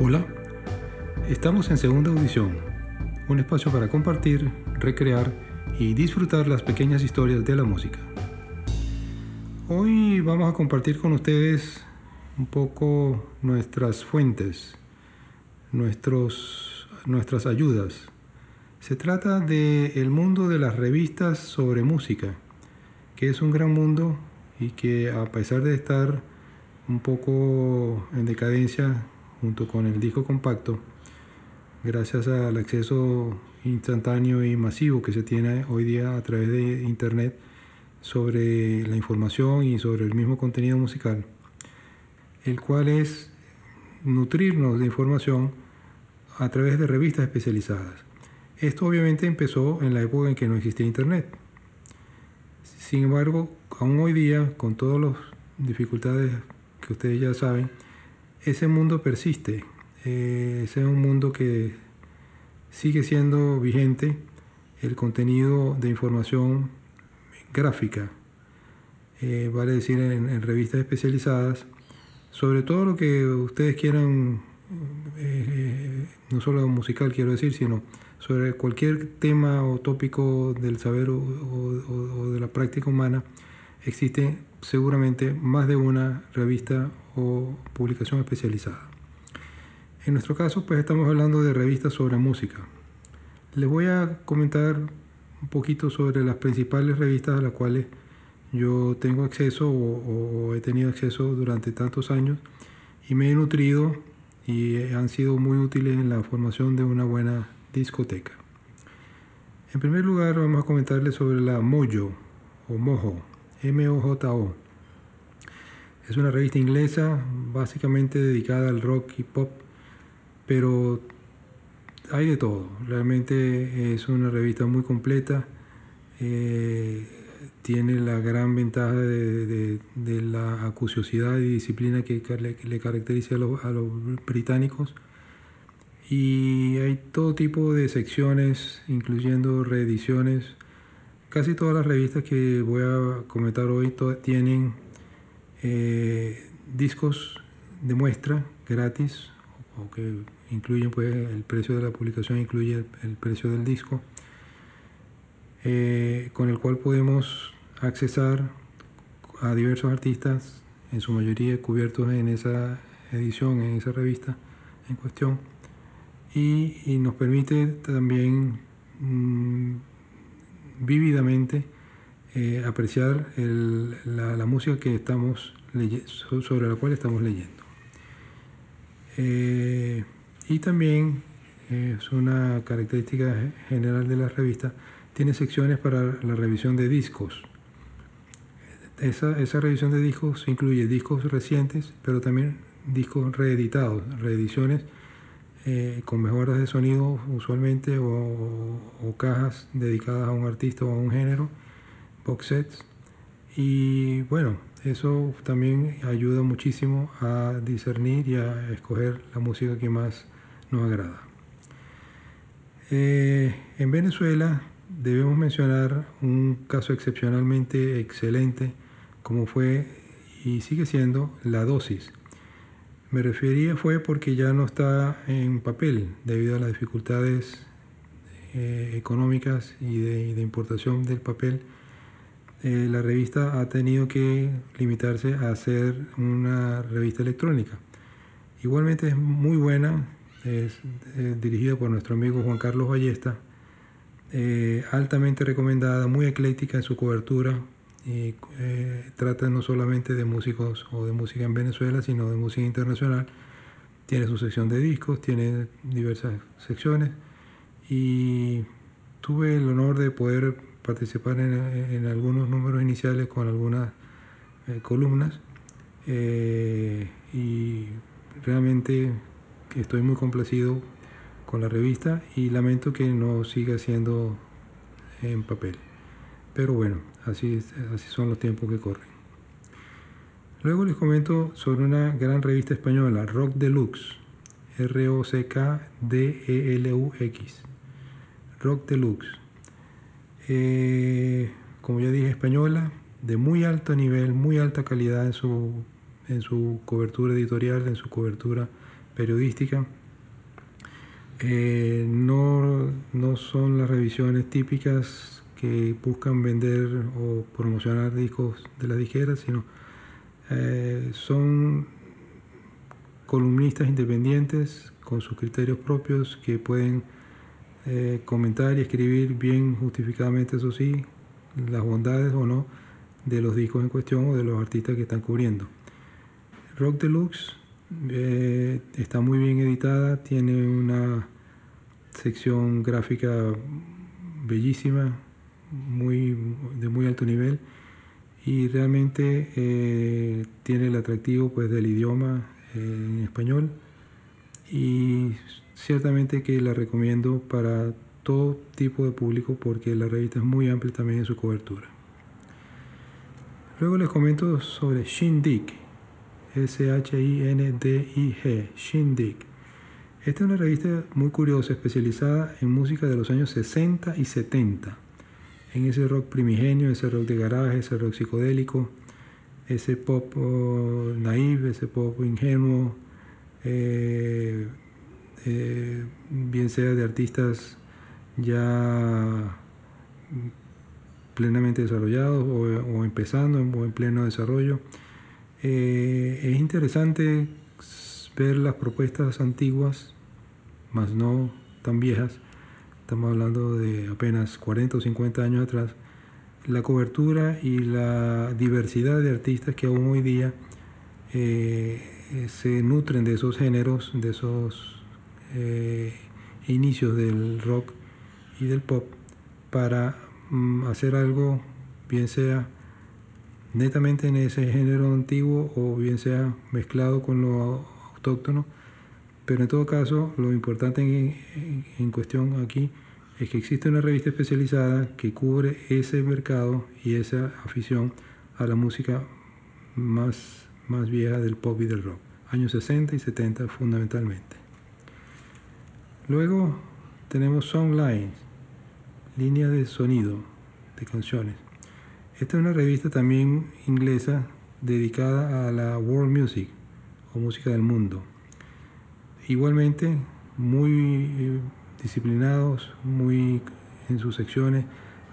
Hola, estamos en segunda audición, un espacio para compartir, recrear y disfrutar las pequeñas historias de la música. Hoy vamos a compartir con ustedes un poco nuestras fuentes, nuestros, nuestras ayudas. Se trata del el mundo de las revistas sobre música, que es un gran mundo y que a pesar de estar un poco en decadencia junto con el disco compacto, gracias al acceso instantáneo y masivo que se tiene hoy día a través de Internet sobre la información y sobre el mismo contenido musical, el cual es nutrirnos de información a través de revistas especializadas. Esto obviamente empezó en la época en que no existía Internet. Sin embargo, aún hoy día, con todas las dificultades que ustedes ya saben, ese mundo persiste. Eh, ese es un mundo que sigue siendo vigente. El contenido de información gráfica, eh, vale decir en, revistas especializadas, sobre todo lo que ustedes quieran, eh, no solo musical quiero decir, sino sobre cualquier tema o tópico del saber o de la práctica humana, existe seguramente más de una revista o publicación especializada. En nuestro caso, pues estamos hablando de revistas sobre música. Les voy a comentar un poquito sobre las principales revistas a las cuales yo tengo acceso o, he tenido acceso durante tantos años y me he nutrido y han sido muy útiles en la formación de una buena discoteca. En primer lugar, vamos a comentarles sobre la Mojo o Mojo, M-O-J-O. Es una revista inglesa básicamente dedicada al rock y pop, pero hay de todo. Realmente es una revista muy completa. Eh, tiene la gran ventaja de, la acuciosidad y disciplina que le, caracteriza a los, británicos. Y hay todo tipo de secciones, incluyendo reediciones. Casi todas las revistas que voy a comentar hoy tienen eh, discos de muestra gratis o que incluyen pues el precio de la publicación incluye el, precio del disco eh, con el cual podemos accesar a diversos artistas en su mayoría cubiertos en esa edición en esa revista en cuestión y, nos permite también mm, vívidamente eh, apreciar la, música que estamos sobre la cual estamos leyendo. Eh, y también eh, es una característica general de la revista, tiene secciones para la revisión de discos. Esa, esa revisión de discos incluye discos recientes, pero también discos reeditados, reediciones con mejoras de sonido usualmente o, o, cajas dedicadas a un artista o a un género box sets. Y bueno, eso también ayuda muchísimo a discernir y a escoger la música que más nos agrada. Eh, en Venezuela debemos mencionar un caso excepcionalmente excelente como fue y sigue siendo la dosis. Me refería fue porque ya no está en papel debido a las dificultades eh, económicas y de importación del papel eh, la revista ha tenido que limitarse a ser una revista electrónica. Igualmente es muy buena, es eh, dirigida por nuestro amigo Juan Carlos Ballesta, altamente recomendada, muy ecléctica en su cobertura y trata no solamente de músicos o de música en Venezuela, sino de música internacional. Tiene su sección de discos, tiene diversas secciones y tuve el honor de poder participar en, algunos números iniciales con algunas eh, columnas eh, y realmente estoy muy complacido con la revista y lamento que no siga siendo en papel. Pero bueno, así, así son los tiempos que corren. Luego les comento sobre una gran revista española, Rock Deluxe, R-O-C-K-D-E-L-U-X. Rock Deluxe eh, como ya dije, española, de muy alto nivel, muy alta calidad en su, en su cobertura editorial, en su cobertura periodística. Eh, no, no son las revisiones típicas buscan vender o promocionar discos de la disquera, sino eh, son columnistas independientes con sus criterios propios que pueden eh, comentar y escribir bien justificadamente, eso sí, las bondades o no de los discos en cuestión o de los artistas que están cubriendo. Rock Deluxe eh, está muy bien editada, tiene una sección gráfica bellísima, muy, de muy alto nivel y realmente eh, tiene el atractivo pues, del idioma eh, español y ciertamente que la recomiendo para todo tipo de público porque la revista es muy amplia también en su cobertura. Luego les comento sobre Shindig, S-H-I-N-D-I-G, Shindig. Esta es una revista muy curiosa, especializada en música de los años 60 y 70, en ese rock primigenio, ese rock de garaje, ese rock psicodélico, ese pop oh, ese pop ingenuo, eh, eh, bien sea de artistas ya plenamente desarrollados o, empezando o en pleno desarrollo. Eh, es interesante ver las propuestas antiguas, más no tan viejas, estamos hablando de apenas 40 o 50 años atrás, la cobertura y la diversidad de artistas que aún hoy día eh, se nutren de esos géneros, de esos eh, inicios del rock y del pop, para mm, hacer algo, bien sea netamente en ese género antiguo o bien sea mezclado con lo autóctono. Pero en todo caso, lo importante en, cuestión aquí es que existe una revista especializada que cubre ese mercado y esa afición a la música más, más vieja del pop y del rock, años 60 y 70 fundamentalmente. Luego tenemos Songlines, línea de sonido de canciones. Esta es una revista también inglesa dedicada a la world music o música del mundo. Igualmente, muy eh, disciplinados, muy en sus secciones.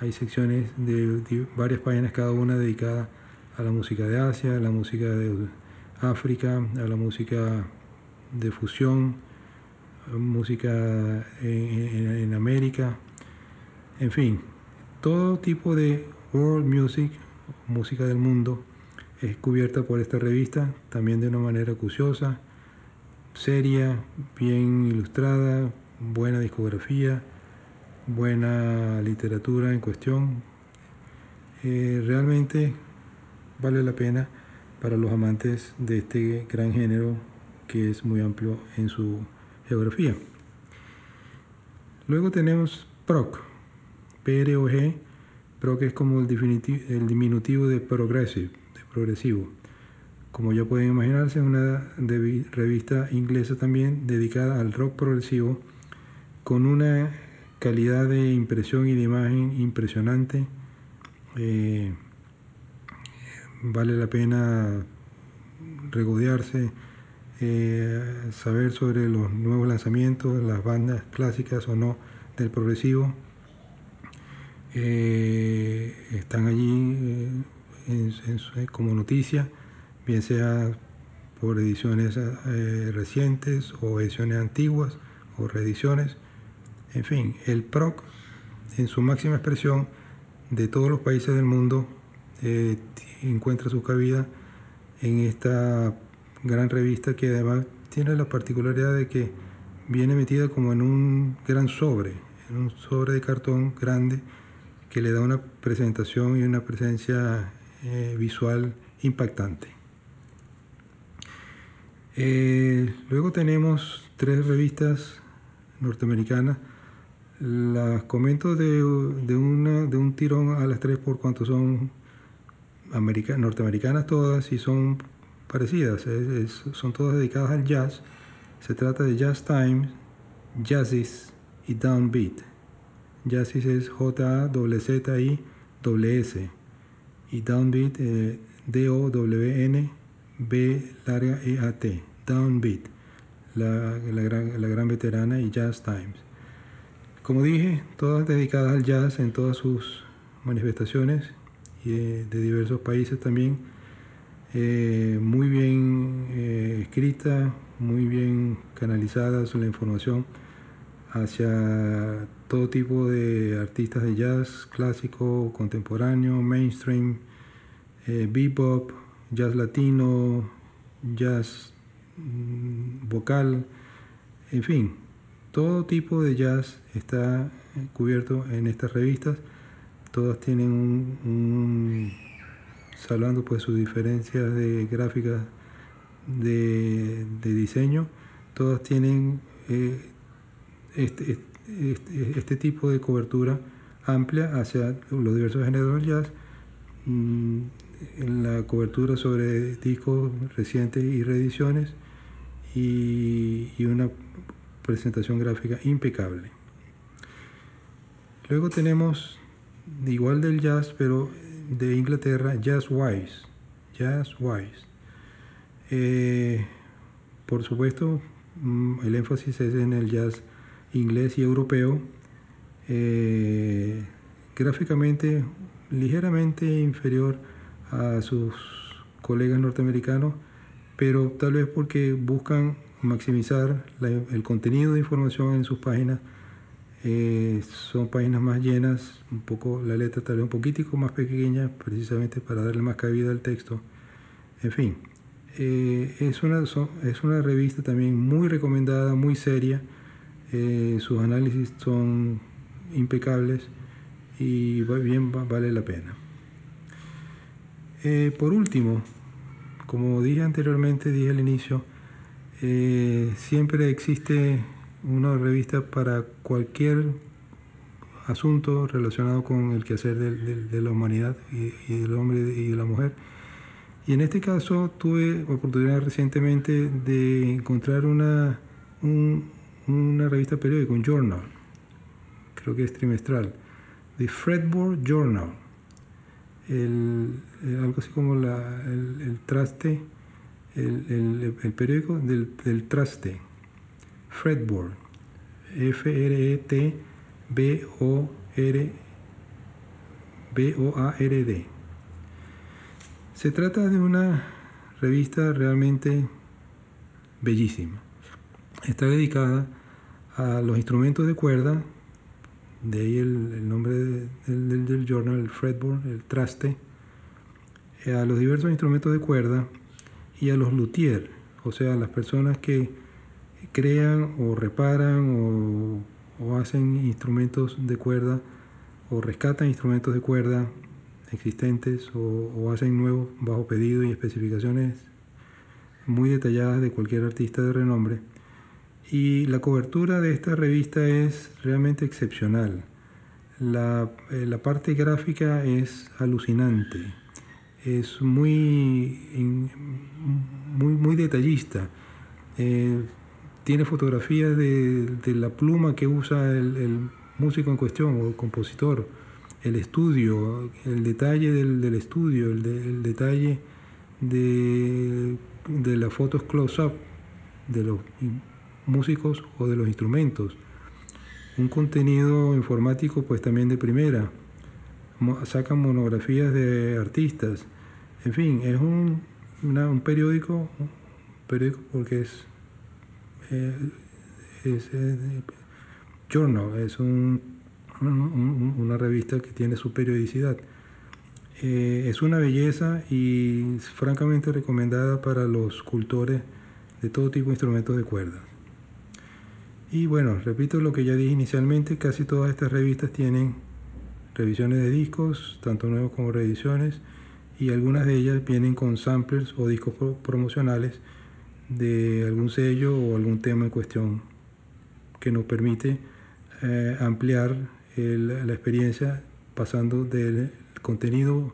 Hay secciones de, varias páginas, cada una dedicada a la música de Asia, a la música de África, a la música de fusión, música en América, en fin, todo tipo de World Music, música del mundo, es cubierta por esta revista, también de una manera acuciosa, seria, bien ilustrada, buena discografía, buena literatura en cuestión. Eh, realmente vale la pena para los amantes de este gran género que es muy amplio en su geografía. Luego tenemos PROG, P-R-O-G, que es como el, el diminutivo de progressive, de progresivo. Como ya pueden imaginarse, es una revista inglesa también dedicada al rock progresivo con una calidad de impresión y de imagen impresionante. Eh, vale la pena regodearse, eh, saber sobre los nuevos lanzamientos, las bandas clásicas o no del progresivo eh, están allí como noticia, bien sea por ediciones eh, recientes o ediciones antiguas o reediciones. En fin, el PROC en su máxima expresión de todos los países del mundo encuentra su cabida en esta gran revista que además tiene la particularidad de que viene metida como en un gran sobre, en un sobre de cartón grande que le da una presentación y una presencia eh, visual impactante. Eh, luego tenemos tres revistas norteamericanas. Las comento de, una, de un tirón a las tres por cuanto son norteamericanas todas y son parecidas. son todas dedicadas al jazz. Se trata de Jazz Times, Jazzis y Downbeat. Jazzis es J-A-Z-I-S y Downbeat D-O-W-N B larga E-A-T, Downbeat. la, gran, la gran veterana, y Jazz Times. Como dije, todas dedicadas al jazz en todas sus manifestaciones y de, diversos países también. Eh, muy bien eh, escrita, muy bien canalizada la información hacia todo tipo de artistas de jazz, clásico, contemporáneo, mainstream, eh, bebop, jazz latino, jazz mm, vocal, en fin, todo tipo de jazz está cubierto en estas revistas. Todas tienen un, salvando pues sus diferencias de gráficas de, diseño, todas tienen eh, este, este, este, tipo de cobertura amplia hacia los diversos géneros del jazz, mm, en la cobertura sobre discos recientes y reediciones y, y una presentación gráfica impecable. Luego tenemos, igual del jazz, pero de Inglaterra, Jazz Wise. Jazz Wise. Eh, por supuesto, mm, el énfasis es en el jazz inglés y europeo. Eh, gráficamente ligeramente inferior a sus colegas norteamericanos, pero tal vez porque buscan maximizar el contenido de información en sus páginas. Eh, son páginas más llenas, un poco la letra tal vez un poquitico más pequeña, precisamente para darle más cabida al texto. En fin, eh, es, una, es una revista también muy recomendada, muy seria. Eh, sus análisis son impecables y bien vale la pena. Por último, como dije anteriormente, dije al inicio, eh, siempre existe una revista para cualquier asunto relacionado con el quehacer de, la humanidad y, del hombre y de la mujer. Y en este caso tuve oportunidad recientemente de encontrar una, una revista periódica, un journal, creo que es trimestral, The Fredboard Journal, el, algo así como la, el traste el, periódico del, traste, Fredboard, F-R-E-T-B-O-R-B-O-A-R-D. Se trata de una revista realmente bellísima. Está dedicada a los instrumentos de cuerda, de ahí el, nombre del, del, journal, el fretboard, el traste, a los diversos instrumentos de cuerda y a los luthiers, o sea, las personas que crean o reparan o, hacen instrumentos de cuerda o rescatan instrumentos de cuerda existentes o, hacen nuevos bajo pedido y especificaciones muy detalladas de cualquier artista de renombre. Y la cobertura de esta revista es realmente excepcional. La, eh, la parte gráfica es alucinante es muy, muy, muy detallista. Eh, tiene fotografías de, la pluma que usa el, músico en cuestión o el compositor, el estudio, el detalle del, estudio, el, detalle de, de las fotos close-up de los músicos o de los instrumentos. Un contenido informático pues también de primera sacan monografías de artistas. En fin, es un, un periódico, periódico porque es, eh, es, journal, es un, una revista que tiene su periodicidad. Eh, es una belleza y francamente recomendada para los cultores de todo tipo de instrumentos de cuerdas. Y bueno, repito lo que ya dije inicialmente, casi todas estas revistas tienen revisiones de discos, tanto nuevos como reediciones, y algunas de ellas vienen con samplers o discos promocionales de algún sello o algún tema en cuestión que nos permite eh, ampliar la experiencia pasando del contenido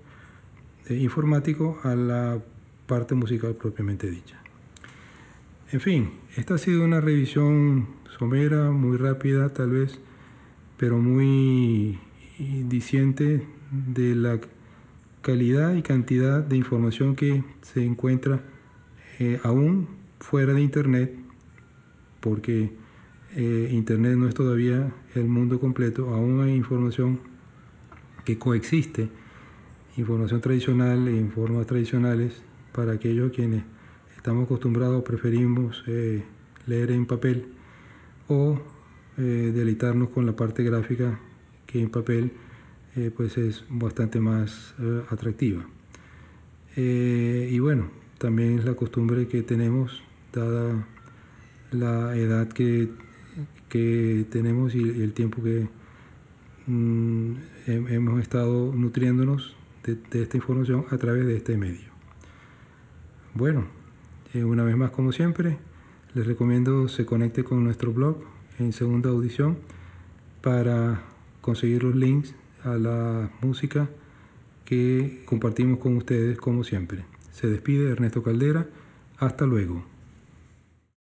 eh, informático a la parte musical propiamente dicha. En fin, esta ha sido una revisión somera, muy rápida tal vez, pero muy diciente de la calidad y cantidad de información que se encuentra eh, aún fuera de Internet porque eh, Internet no es todavía el mundo completo, aún hay información que coexiste, información tradicional e informes tradicionales para aquellos quienes estamos acostumbrados, preferimos eh, leer en papel o eh, deleitarnos con la parte gráfica que en papel pues es bastante más atractiva. y bueno, también es la costumbre que tenemos, dada la edad que que tenemos y, el tiempo que mm, hemos estado nutriéndonos de, esta información a través de este medio. Bueno, eh, una vez más como siempre, les recomiendo se conecte con nuestro blog en segunda audición para conseguir los links a la música que compartimos con ustedes como siempre. Se despide Ernesto Caldera. Hasta luego.